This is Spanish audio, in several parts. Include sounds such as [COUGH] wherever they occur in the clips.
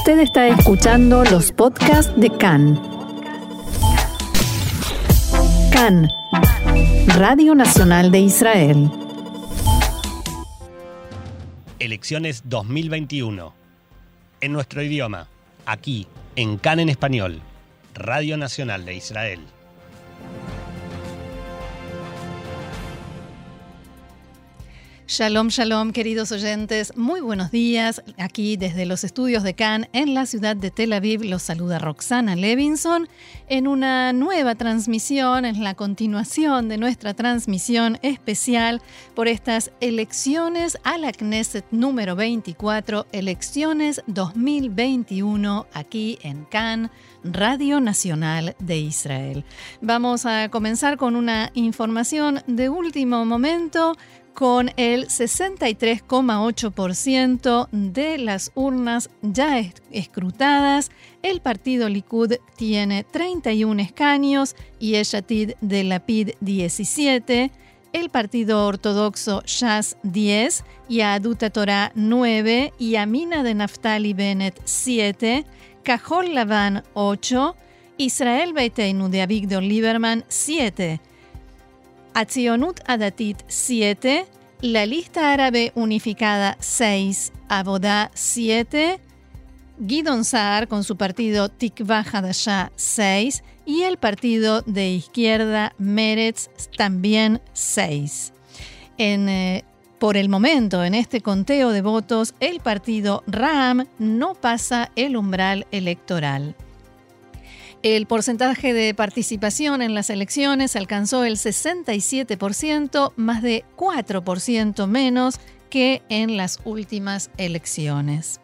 Usted está escuchando los podcasts de CAN. CAN, Radio Nacional de Israel. Elecciones 2021. En nuestro idioma, aquí, en CAN en español, Radio Nacional de Israel. Shalom, shalom, queridos oyentes. Muy buenos días. Aquí desde los estudios de Cannes en la ciudad de Tel Aviv los saluda Roxana Levinson en una nueva transmisión, en la continuación de nuestra transmisión especial por estas elecciones a la Knesset número 24, elecciones 2021 aquí en Cannes. Radio Nacional de Israel. Vamos a comenzar con una información de último momento con el 63,8% de las urnas ya escrutadas. El partido Likud tiene 31 escaños y Eshatid de la PID 17. El partido ortodoxo Shas 10, Yaduta Torah 9 y Amina de Naftali Bennett 7. Cajol Lavan 8, Israel Beiteinu de Avigdor Lieberman 7, Atzionut Adatit 7, la lista árabe unificada 6, Abodá 7, Gidon Saar con su partido Tikva Hadashah 6 y el partido de izquierda Meretz también 6. En eh, por el momento, en este conteo de votos, el partido RAM no pasa el umbral electoral. El porcentaje de participación en las elecciones alcanzó el 67%, más de 4% menos que en las últimas elecciones.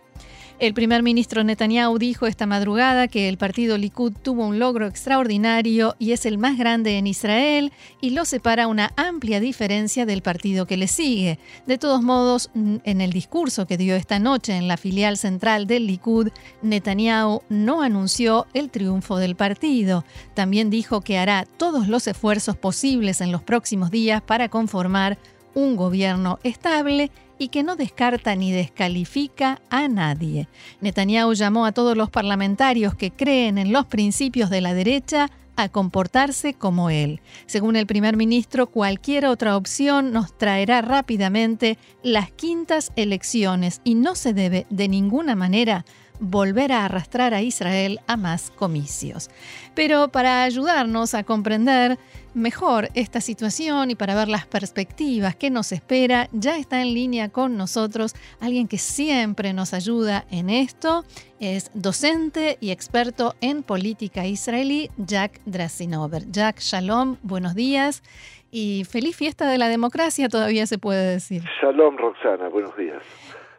El primer ministro Netanyahu dijo esta madrugada que el partido Likud tuvo un logro extraordinario y es el más grande en Israel y lo separa una amplia diferencia del partido que le sigue. De todos modos, en el discurso que dio esta noche en la filial central del Likud, Netanyahu no anunció el triunfo del partido. También dijo que hará todos los esfuerzos posibles en los próximos días para conformar un gobierno estable y que no descarta ni descalifica a nadie. Netanyahu llamó a todos los parlamentarios que creen en los principios de la derecha a comportarse como él. Según el primer ministro, cualquier otra opción nos traerá rápidamente las quintas elecciones y no se debe de ninguna manera volver a arrastrar a Israel a más comicios. Pero para ayudarnos a comprender mejor esta situación y para ver las perspectivas que nos espera, ya está en línea con nosotros alguien que siempre nos ayuda en esto. Es docente y experto en política israelí, Jack Drasinover. Jack, shalom, buenos días y feliz fiesta de la democracia, todavía se puede decir. Shalom, Roxana, buenos días.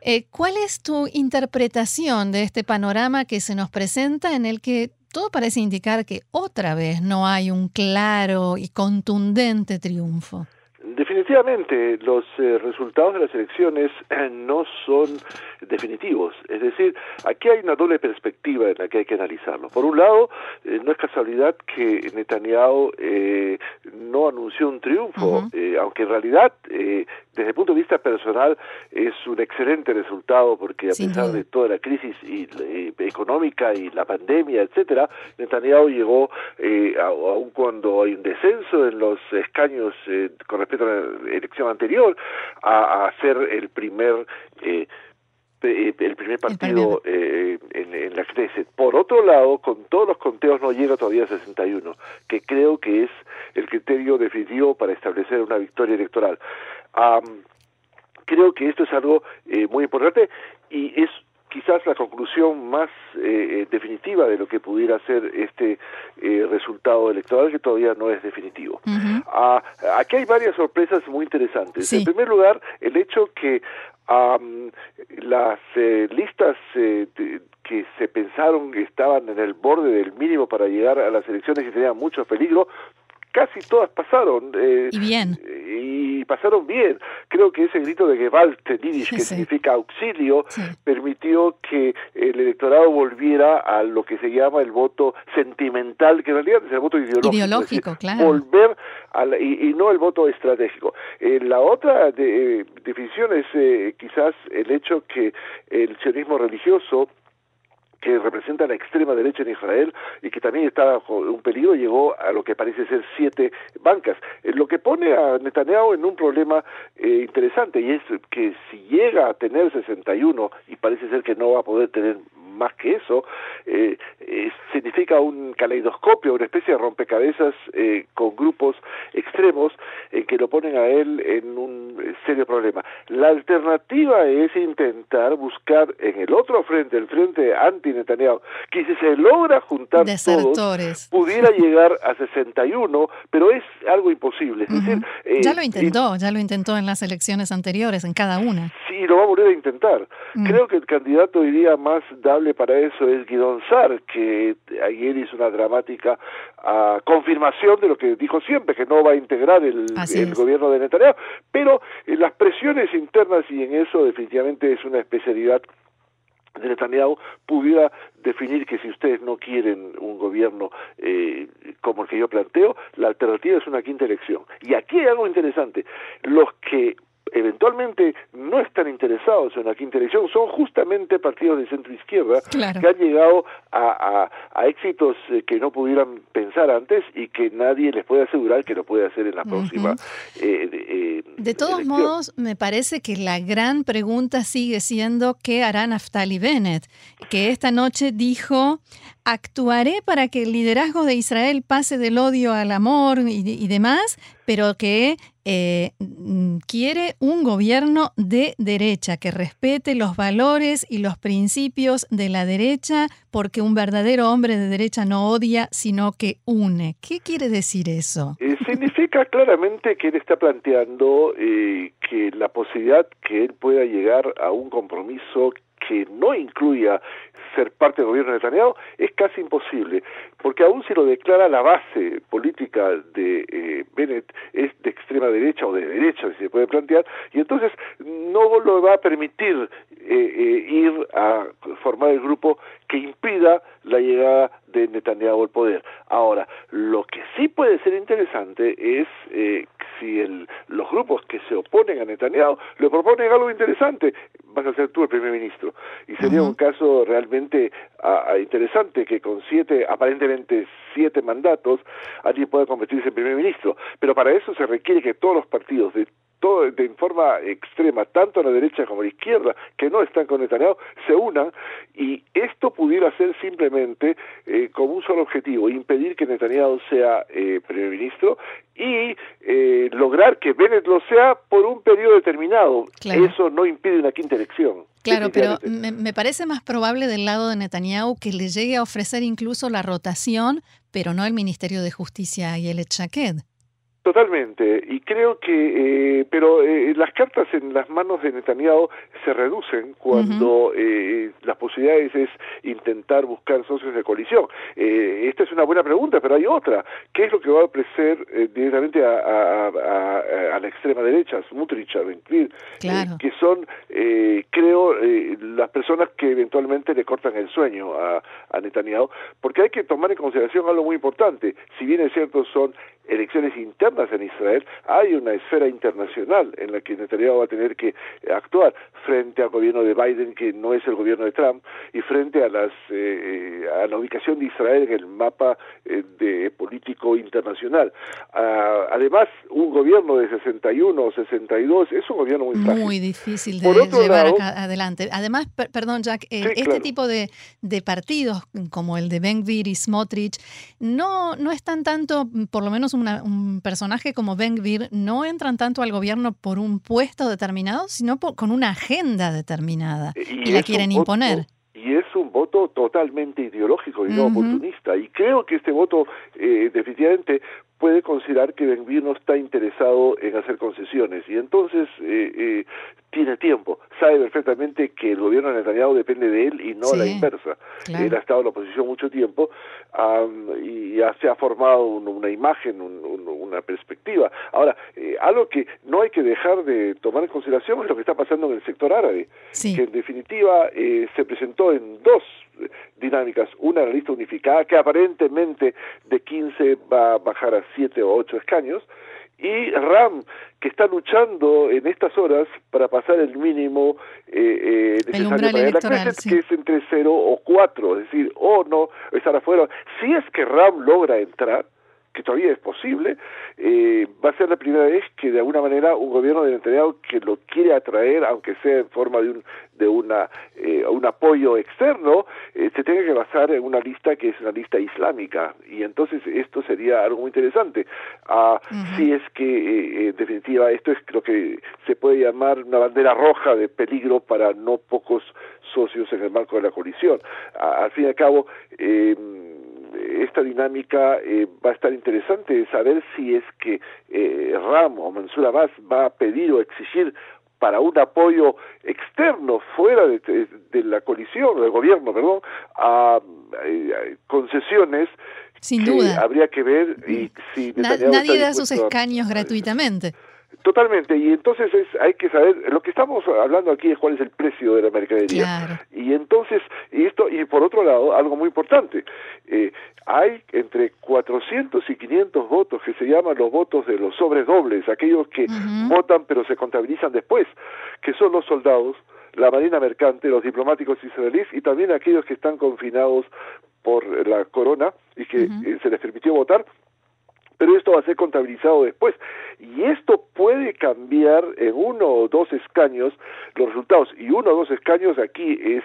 Eh, ¿Cuál es tu interpretación de este panorama que se nos presenta en el que todo parece indicar que otra vez no hay un claro y contundente triunfo? Definitivamente, los eh, resultados de las elecciones eh, no son definitivos. Es decir, aquí hay una doble perspectiva en la que hay que analizarlo. Por un lado, eh, no es casualidad que Netanyahu no anunció un triunfo, aunque en realidad, desde el punto de vista personal, es un excelente resultado porque a pesar de toda la crisis y, económica y la pandemia, etcétera, Netanyahu llegó, aun cuando hay un descenso en los escaños con respecto a la elección anterior, a, ser el primer eh, el primer partido eh, en, la Knesset. Por otro lado, con todos los conteos no llega todavía a 61, que creo que es el criterio definitivo para establecer una victoria electoral. creo que esto es algo eh, muy importante y es quizás la conclusión más eh, eh, definitiva de lo que pudiera ser este eh, resultado electoral que todavía no es definitivo. Ah, aquí hay varias sorpresas muy interesantes. En primer lugar, el hecho que las listas que se pensaron que estaban en el borde del mínimo para llegar a las elecciones y tenían mucho peligro, casi todas pasaron. y bien. Y pasaron bien. Creo que ese grito de Gewalt en que significa auxilio, permitió que el electorado volviera a lo que se llama el voto sentimental, que en realidad es el voto ideológico. Ideológico, claro. Volver a y, no el voto estratégico. Eh, la otra de, eh, definición es eh, quizás el hecho que el sionismo religioso que representa la extrema derecha en Israel y que también está bajo un peligro, llegó a lo que parece ser siete bancas. Eh, lo que pone a Netanyahu en un problema eh, interesante y es que si llega a tener 61 y parece ser que no va a poder tener más que eso, eh, eh, significa un caleidoscopio, una especie de rompecabezas eh, con grupos extremos que lo ponen a él en un serio problema. La alternativa es intentar buscar en el otro frente, el frente anti-Netanyahu, que si se logra juntar todos, pudiera [LAUGHS] llegar a 61, pero es algo imposible. Es decir, ya lo intentó, ya lo intentó en las elecciones anteriores, en cada una. Sí, lo va a volver a intentar. Mm. Creo que el candidato iría más dable para eso es Guidón Sar, que ayer hizo una dramática ah, confirmación de lo que dijo siempre, que no va a integrar el, gobierno de Netanyahu, pero en las presiones internas y en eso definitivamente es una especialidad de Netanyahu pudiera definir que si ustedes no quieren un gobierno eh, como el que yo planteo, la alternativa es una quinta elección. Y aquí hay algo interesante. Los que eventualmente no están interesados en la quinta elección son justamente partidos de centro izquierda que han llegado a, éxitos eh, que no pudieran pensar antes y que nadie les puede asegurar que lo puede hacer en la próxima. Eh, eh, de todos modos, me parece que la gran pregunta sigue siendo qué hará Naftali Bennett, que esta noche dijo actuaré para que el liderazgo de Israel pase del odio al amor y, demás, pero que eh, quiere un gobierno de derecha, que respete los valores y los principios de la derecha, porque un verdadero hombre de derecha no odia, sino que une. ¿Qué quiere decir eso? Eh, significa claramente que él está planteando eh, que la posibilidad que él pueda llegar a un compromiso que no incluya ser parte del gobierno de Netanyahu es casi imposible, porque aún si lo declara la base política de eh, Bennett es de extrema derecha o de derecha, si se puede plantear, y entonces no lo va a permitir eh, eh, ir a formar el grupo que impida la llegada de Netanyahu al poder. Ahora, lo que sí puede ser interesante es si el, los grupos que se oponen a Netanyahu le proponen algo interesante, vas a ser tú el primer ministro. Y sería un caso realmente interesante que con siete, aparentemente siete mandatos, alguien pueda convertirse en primer ministro. Pero para eso se requiere que todos los partidos de todo de forma extrema, tanto a la derecha como a la izquierda, que no están con Netanyahu, se unan y esto pudiera ser simplemente eh, como un solo objetivo, impedir que Netanyahu sea eh, primer ministro y eh, lograr que Bennett lo sea por un periodo determinado. Eso no impide una quinta elección. Claro, pero me, me, parece más probable del lado de Netanyahu que le llegue a ofrecer incluso la rotación, pero no el Ministerio de Justicia y el Shaked. Totalmente, y creo que, eh, pero eh, las cartas en las manos de Netanyahu se reducen cuando eh, las posibilidades es intentar buscar socios de coalición. esta es una buena pregunta, pero hay otra. ¿Qué es lo que va a ofrecer directamente a, la extrema derecha, Smutrich, a que son, creo, las personas que eventualmente le cortan el sueño a, a Netanyahu? Porque hay que tomar en consideración algo muy importante. Si bien es cierto, son elecciones internas en Israel, hay una esfera internacional en la que Netanyahu va a tener que actuar frente al gobierno de Biden, que no es el gobierno de Trump, y frente a, las, eh, a la ubicación de Israel en el mapa eh, de político internacional. Ah, además, un gobierno de 61 o 62 es un gobierno muy frágil. Muy difícil de llevar adelante. Además, perdón, Jack, eh, este tipo de, de, partidos como el de Ben Gvir y Smotrich no, no están tanto, por lo menos un personaje como Ben Gvir no entran tanto al gobierno por un puesto determinado, sino con una agenda determinada y, la quieren imponer. y es un voto totalmente ideológico y no oportunista. Y creo que este voto eh, definitivamente puede considerar que Benvir no está interesado en hacer concesiones y entonces eh, eh, tiene tiempo, sabe perfectamente que el gobierno de Netanyahu depende de él y no la inversa. Él ha estado en la oposición mucho tiempo y ya se ha formado una imagen, una perspectiva. Ahora, eh, algo que no hay que dejar de tomar en consideración es lo que está pasando en el sector árabe, que en definitiva se presentó en dos dinámicas, una la lista unificada que aparentemente de 15 va a bajar a 7 o 8 escaños y RAM, que está luchando en estas horas para pasar el mínimo eh, eh necesario para la que es entre 0 o 4, es decir, o no estar afuera. Si es que RAM logra entrar, que todavía es posible, eh, va a ser la primera vez que de alguna manera un gobierno de Netanyahu que lo quiere atraer, aunque sea en forma de un, de una, eh, un apoyo externo, eh, se tenga que basar en una lista que es una lista islámica. Y entonces esto sería algo muy interesante. Ah, Si es que, en definitiva, esto es lo que se puede llamar una bandera roja de peligro para no pocos socios en el marco de la coalición. al fin y al cabo, eh, esta dinámica eh, va a estar interesante saber si es que eh, Ram o Mansur Abbas va a pedir o exigir para un apoyo externo fuera de, la coalición, del gobierno, perdón, a, eh, concesiones Sin duda. habría que ver y si nadie da sus escaños gratuitamente. Totalmente, y entonces es, hay que saber, lo que estamos hablando aquí es cuál es el precio de la mercadería. Y entonces, y esto, y por otro lado, algo muy importante, eh, hay entre 400 y 500 votos que se llaman los votos de los sobres dobles, aquellos que votan pero se contabilizan después, que son los soldados, la marina mercante, los diplomáticos israelíes y también aquellos que están confinados por la corona y que eh, se les permitió votar pero esto va a ser contabilizado después. Y esto puede cambiar en uno o dos escaños los resultados. Y uno o dos escaños aquí es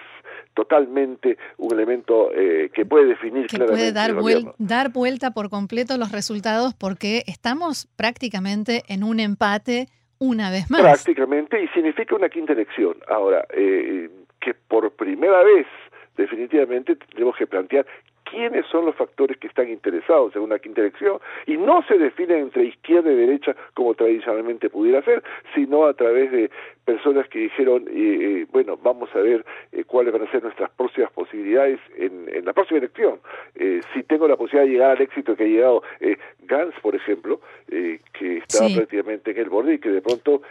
totalmente un elemento eh, que puede definir que puede dar, dar vuelta por completo los resultados porque estamos prácticamente en un empate una vez más. Prácticamente, y significa una quinta elección. Ahora, eh, que por primera vez definitivamente tenemos que plantear quiénes son los factores que están interesados en una quinta elección y no se define entre izquierda y derecha como tradicionalmente pudiera ser, sino a través de personas que dijeron, eh, eh, bueno, vamos a ver eh, cuáles van a ser nuestras próximas posibilidades en, en la próxima elección. si tengo la posibilidad de llegar al éxito que ha llegado Gans, por ejemplo, que está prácticamente en el borde y que de pronto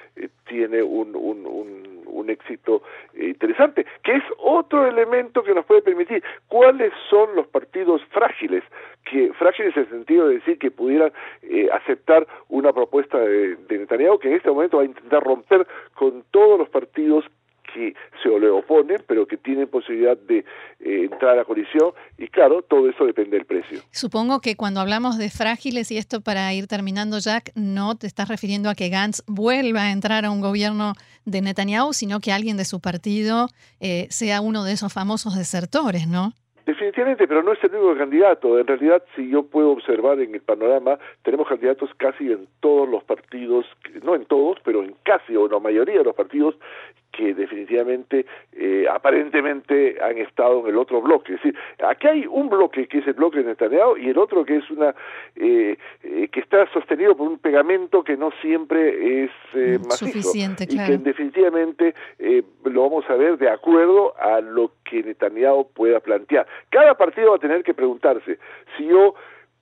tiene un, un, un, un éxito interesante, que es otro elemento que nos puede permitir cuáles son los partidos frágiles, que frágiles en el sentido de decir que pudieran eh, aceptar una propuesta de, de, Netanyahu que en este momento va a intentar romper con todos los partidos que se le oponen, pero que tienen posibilidad de eh, entrar a colisión, y claro, todo eso depende del precio. Supongo que cuando hablamos de frágiles, y esto para ir terminando, Jack, no te estás refiriendo a que Gantz vuelva a entrar a un gobierno de Netanyahu, sino que alguien de su partido eh, sea uno de esos famosos desertores, ¿no? Definitivamente, pero no es el único candidato. En realidad, si yo puedo observar en el panorama, tenemos candidatos casi en todos los partidos, no en todos, pero en casi o la mayoría de los partidos que definitivamente eh, aparentemente han estado en el otro bloque. Es decir, aquí hay un bloque que es el bloque de Netanyahu y el otro que es una eh, eh, que está sostenido por un pegamento que no siempre es mm, macizo Suficiente, y que definitivamente lo vamos a ver de acuerdo a lo que Netanyahu pueda plantear. Cada partido va a tener que preguntarse si yo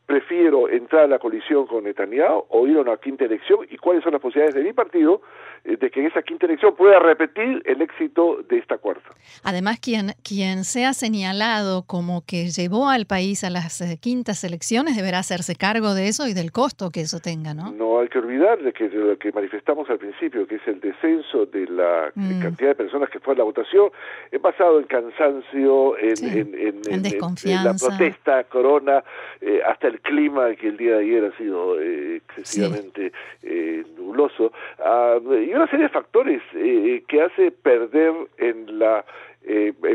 prefiero entrar a la colisión con Netanyahu o ir a una quinta elección y cuáles son las posibilidades de mi partido eh, de que en esa quinta elección pueda repetir el éxito de esta cuarta. Además, quien, quien sea señalado como que llevó al país a las eh, quintas elecciones deberá hacerse cargo de eso y del costo que eso tenga, ¿no? No hay que olvidar de que lo que manifestamos al principio, que es el descenso de la mm. cantidad de personas que fue a la votación, es basado en cansancio, en, en, desconfianza. la protesta, corona, eh, hasta el clima que el día de ayer ha sido eh, excesivamente eh, nuloso ah, y una serie de factores eh, que hace perder en la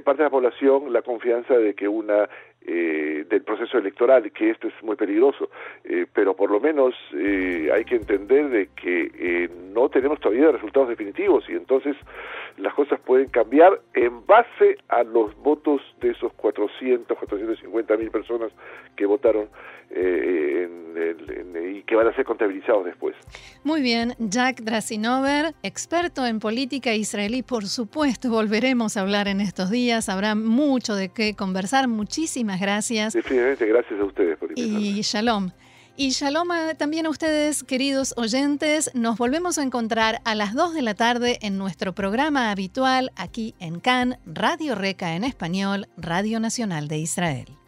parte de la población la confianza de que una eh, del proceso electoral, que esto es muy peligroso, eh, pero por lo menos eh, hay que entender de que no tenemos todavía resultados definitivos y entonces las cosas pueden cambiar en base a los votos de esos 400, 450 mil personas que votaron y que van a ser contabilizados después. Muy bien, Jack Drasinover, experto en política israelí, por supuesto, volveremos a hablar en estos días, habrá mucho de qué conversar, muchísimas gracias. Definitivamente, gracias a ustedes por Y shalom. Y shalom también a ustedes, queridos oyentes. Nos volvemos a encontrar a las 2 de la tarde en nuestro programa habitual aquí en CAN, Radio Reca en español, Radio Nacional de Israel.